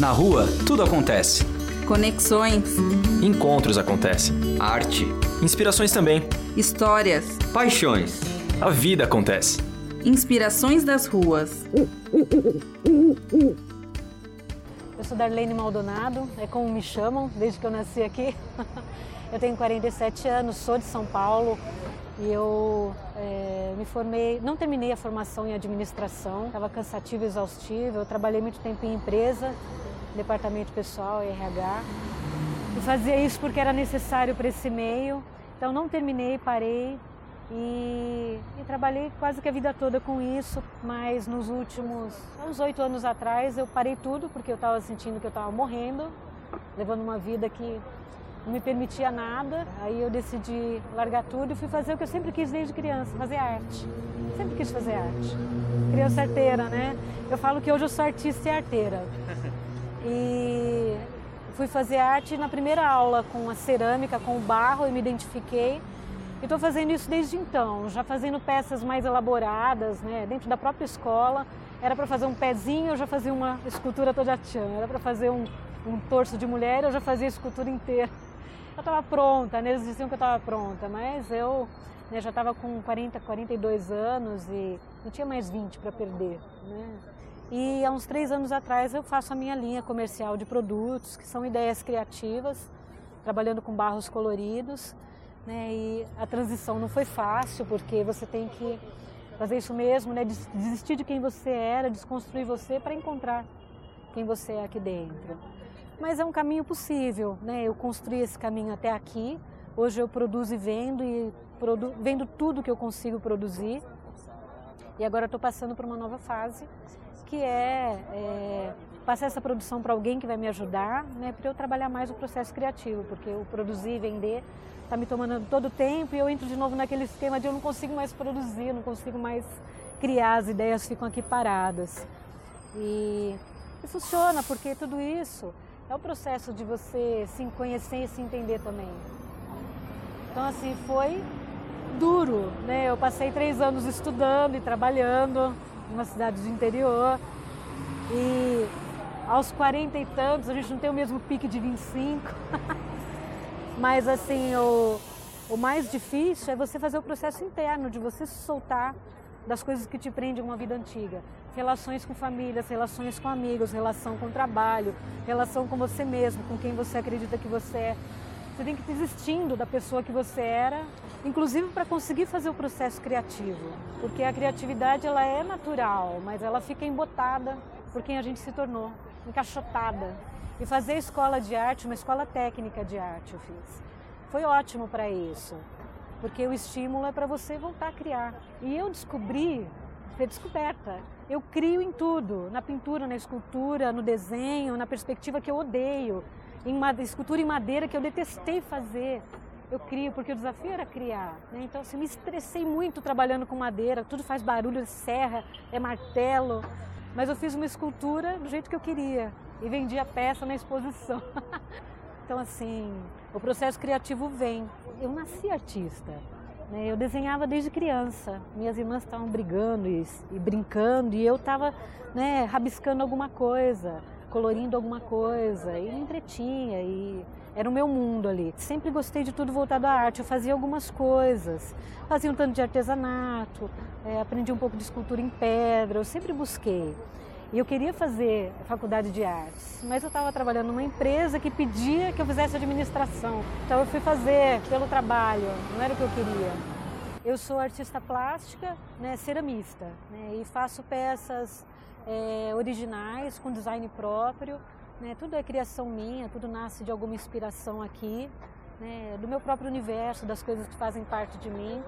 Na rua, tudo acontece. Conexões. Encontros acontecem. Arte. Inspirações também. Histórias. Paixões. A vida acontece. Inspirações das ruas. Eu sou Darlene Maldonado, é como me chamam desde que eu nasci aqui. Eu tenho 47 anos, sou de São Paulo e eu é, me formei, não terminei a formação em administração, estava cansativo e exaustivo. Eu trabalhei muito tempo em empresa, departamento pessoal, RH, e fazia isso porque era necessário para esse meio. Então não terminei, parei e, e, trabalhei quase que a vida toda com isso, mas nos últimos, uns oito anos atrás, eu parei tudo porque eu estava sentindo que eu estava morrendo, levando uma vida que não me permitia nada. Aí eu decidi largar tudo e fui fazer o que eu sempre quis desde criança, fazer arte. Sempre quis fazer arte. Criança arteira, né? Eu falo que hoje eu sou artista e arteira. E fui fazer arte na primeira aula com a cerâmica, com o barro, e me identifiquei. E estou fazendo isso desde então, já fazendo peças mais elaboradas, né? Dentro da própria escola. Era para fazer um pezinho, eu já fazia uma escultura toda tchan. Era para fazer um, um torso de mulher, eu já fazia a escultura inteira eu estava pronta, né? eles diziam que eu estava pronta, mas eu né, já estava com 40, 42 anos e não tinha mais 20 para perder. Né? E há uns três anos atrás eu faço a minha linha comercial de produtos, que são ideias criativas, trabalhando com barros coloridos. Né? E a transição não foi fácil, porque você tem que fazer isso mesmo, né? desistir de quem você era, desconstruir você para encontrar quem você é aqui dentro mas é um caminho possível, né? Eu construí esse caminho até aqui. Hoje eu produzo e vendo e produ vendo tudo que eu consigo produzir. E agora estou passando por uma nova fase, que é, é passar essa produção para alguém que vai me ajudar, né? Para eu trabalhar mais o processo criativo, porque o produzir e vender está me tomando todo o tempo e eu entro de novo naquele esquema de eu não consigo mais produzir, não consigo mais criar, as ideias ficam aqui paradas. E, e funciona, porque tudo isso é o processo de você se conhecer e se entender também. Então, assim, foi duro, né? Eu passei três anos estudando e trabalhando numa cidade do interior. E aos 40 e tantos, a gente não tem o mesmo pique de 25, mas assim, o, o mais difícil é você fazer o processo interno, de você se soltar das coisas que te prendem a uma vida antiga. Relações com famílias, relações com amigos, relação com trabalho, relação com você mesmo, com quem você acredita que você é. Você tem que ir desistindo da pessoa que você era, inclusive para conseguir fazer o processo criativo, porque a criatividade ela é natural, mas ela fica embotada por quem a gente se tornou, encaixotada. E fazer escola de arte, uma escola técnica de arte eu fiz. Foi ótimo para isso, porque o estímulo é para você voltar a criar. E eu descobri, foi descoberta, eu crio em tudo, na pintura, na escultura, no desenho, na perspectiva que eu odeio, em escultura em madeira que eu detestei fazer. Eu crio, porque o desafio era criar. Né? Então, assim, me estressei muito trabalhando com madeira, tudo faz barulho, é serra, é martelo. Mas eu fiz uma escultura do jeito que eu queria e vendi a peça na exposição. então, assim, o processo criativo vem. Eu nasci artista. Né? Eu desenhava desde criança. Minhas irmãs estavam brigando e, e, brincando e eu estava né, rabiscando alguma coisa, colorindo alguma coisa e entretinha e era o meu mundo ali. Sempre gostei de tudo voltado à arte. Eu fazia algumas coisas, fazia um tanto de artesanato, é, aprendi um pouco de escultura em pedra. Eu sempre busquei. E eu queria fazer faculdade de artes, mas eu estava trabalhando numa empresa que pedia que eu fizesse administração. Então eu fui fazer pelo trabalho, não era o que eu queria. Eu sou artista plástica, né, ceramista, né, e faço peças é, originais, com design próprio. Né, tudo é criação minha, tudo nasce de alguma inspiração aqui, né, do meu próprio universo, das coisas que fazem parte de mim.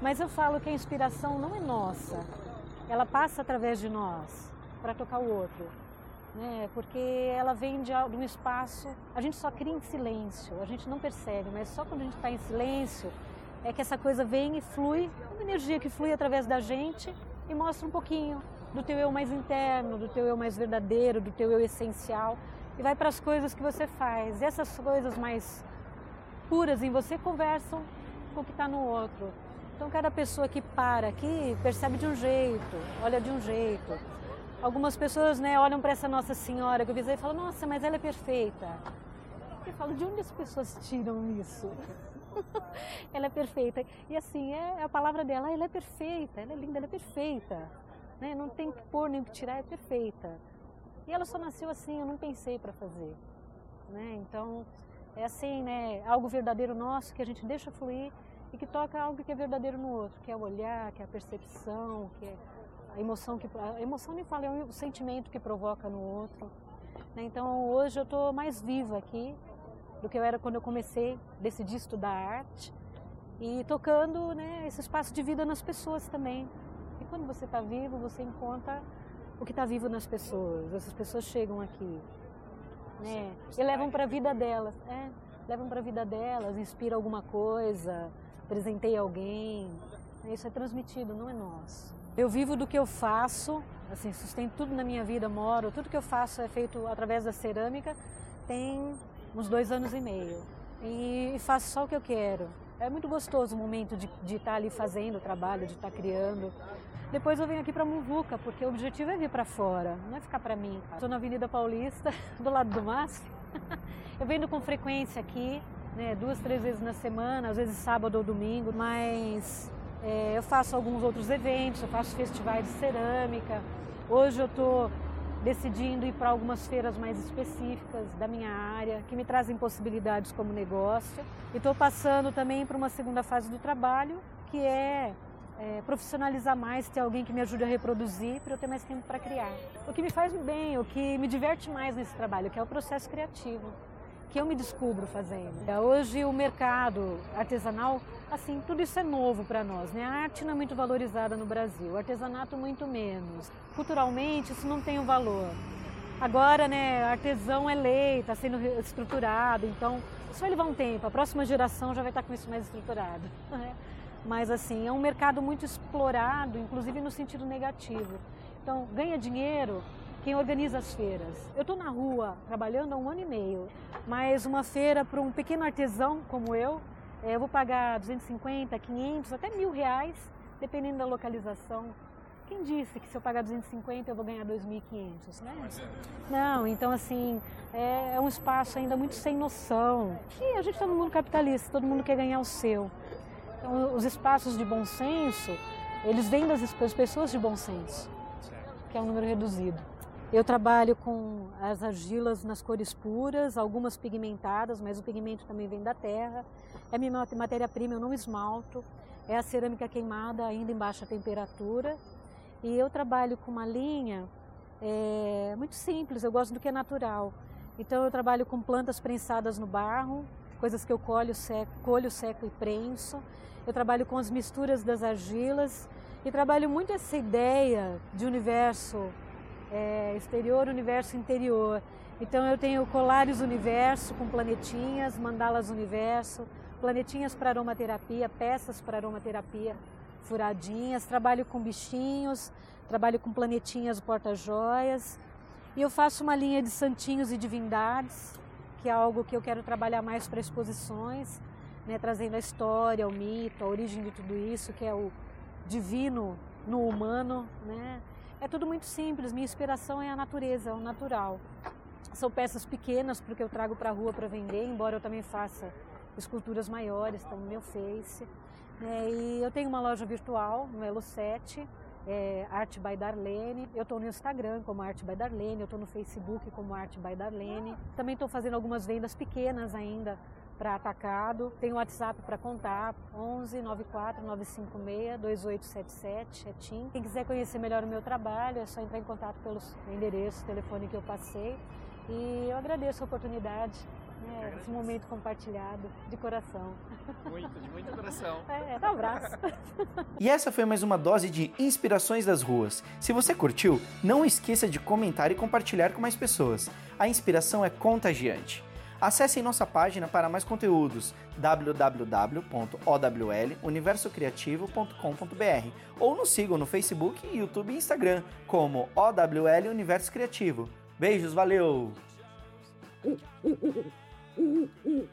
Mas eu falo que a inspiração não é nossa, ela passa através de nós para tocar o outro. Né? Porque ela vem de, de um espaço. A gente só cria em silêncio, a gente não percebe, mas só quando a gente está em silêncio é que essa coisa vem e flui, uma energia que flui através da gente e mostra um pouquinho do teu eu mais interno, do teu eu mais verdadeiro, do teu eu essencial e vai para as coisas que você faz. E essas coisas mais puras em você conversam com o que está no outro. Então cada pessoa que para aqui percebe de um jeito, olha de um jeito algumas pessoas né, olham para essa Nossa Senhora que eu visei e falam, nossa, mas ela é perfeita. Eu falo, de onde as pessoas tiram isso? ela é perfeita. E assim, é a palavra dela, ela é perfeita, ela é linda, ela é perfeita. Né? Não tem que pôr nem que tirar, é perfeita. E ela só nasceu assim, eu não pensei para fazer. Né? Então, é assim, né? Algo verdadeiro nosso que a gente deixa fluir e que toca algo que é verdadeiro no outro, que é o olhar, que é a percepção, que é a emoção que a emoção nem fala, é o sentimento que provoca no outro. Né? Então hoje eu estou mais viva aqui do que eu era quando eu comecei, decidi estudar arte e tocando né, esse espaço de vida nas pessoas também. Quando você está vivo, você encontra o que está vivo nas pessoas. Essas pessoas chegam aqui né, e levam para a vida delas. É, levam para a vida delas, inspira alguma coisa, presentei alguém. Isso é transmitido, não é nosso. Eu vivo do que eu faço, assim, sustento tudo na minha vida, moro, tudo que eu faço é feito através da cerâmica, tem uns dois anos e meio. E faço só o que eu quero. É muito gostoso o momento de, de estar ali fazendo o trabalho, de estar criando. Depois eu venho aqui para Muvuca, porque o objetivo é vir para fora, não é ficar para mim. Estou na Avenida Paulista, do lado do MASP. Eu venho com frequência aqui, né, duas, três vezes na semana, às vezes sábado ou domingo, mas é, eu faço alguns outros eventos, eu faço festivais de cerâmica. Hoje eu estou decidindo ir para algumas feiras mais específicas da minha área, que me trazem possibilidades como negócio. E estou passando também para uma segunda fase do trabalho, que é, é, profissionalizar mais, ter alguém que me ajude a reproduzir para eu ter mais tempo para criar. O que me faz bem, o que me diverte mais nesse trabalho, que é o processo criativo que eu me descubro fazendo. Hoje o mercado artesanal, assim, tudo isso é novo para nós, né? A arte não é muito valorizada no Brasil, o artesanato muito menos. Culturalmente isso não tem um valor. Agora, né, artesão é lei, está sendo estruturado, então isso vai levar um tempo. A próxima geração já vai estar tá com isso mais estruturado. Né? Mas assim, é um mercado muito explorado, inclusive no sentido negativo. Então, ganha dinheiro, quem organiza as feiras. Eu estou na rua trabalhando há um ano e meio, mas uma feira para um pequeno artesão como eu, é, eu vou pagar 250, 500, até mil reais, dependendo da localização. Quem disse que se eu pagar 250 eu vou ganhar 2.500, né? Não, então assim, é, é um espaço ainda muito sem noção. E a gente está no mundo capitalista, todo mundo quer ganhar o seu. Então os espaços de bom senso, eles vêm das pessoas de bom senso, que é um número reduzido. Eu trabalho com as argilas nas cores puras, algumas pigmentadas, mas o pigmento também vem da terra. É minha matéria-prima, eu não esmalto. É a cerâmica queimada ainda em baixa temperatura. E eu trabalho com uma linha é, muito simples, eu gosto do que é natural. Então eu trabalho com plantas prensadas no barro, coisas que eu colho, seco, colho, seco e prenso. Eu trabalho com as misturas das argilas e trabalho muito essa ideia de universo é, exterior, universo interior. Então eu tenho colares universo com planetinhas, mandalas universo, planetinhas para aromaterapia, peças para aromaterapia furadinhas, trabalho com bichinhos, trabalho com planetinhas porta-joias. E eu faço uma linha de santinhos e divindades, que é algo que eu quero trabalhar mais para exposições, né, trazendo a história, o mito, a origem de tudo isso, que é o divino no humano, né? É tudo muito simples, minha inspiração é a natureza, o natural. São peças pequenas porque eu trago para a rua para vender, embora eu também faça esculturas maiores, estão no meu Face. É, e eu tenho uma loja virtual no Elo 7, é, Arte by Darlene. Eu estou no Instagram como Arte by Darlene, eu estou no Facebook como Arte by Darlene. Também estou fazendo algumas vendas pequenas ainda para atacado. Tem o WhatsApp para contar, 11 94 956 2877, é TIM. Quem quiser conhecer melhor o meu trabalho, é só entrar em contato pelos endereços, telefone que eu passei. E eu agradeço a oportunidade, né, esse momento compartilhado de coração. Muito, de muito coração. É, um abraço. E essa foi mais uma dose de Inspirações das Ruas. Se você curtiu, não esqueça de comentar e compartilhar com mais pessoas. A inspiração é contagiante. Acesse nossa página para mais conteúdos www.owluniversocreativo.com.br ou nos sigam no Facebook, YouTube e Instagram como OWL Universo Criativo. Beijos, valeu! Uh, uh, uh,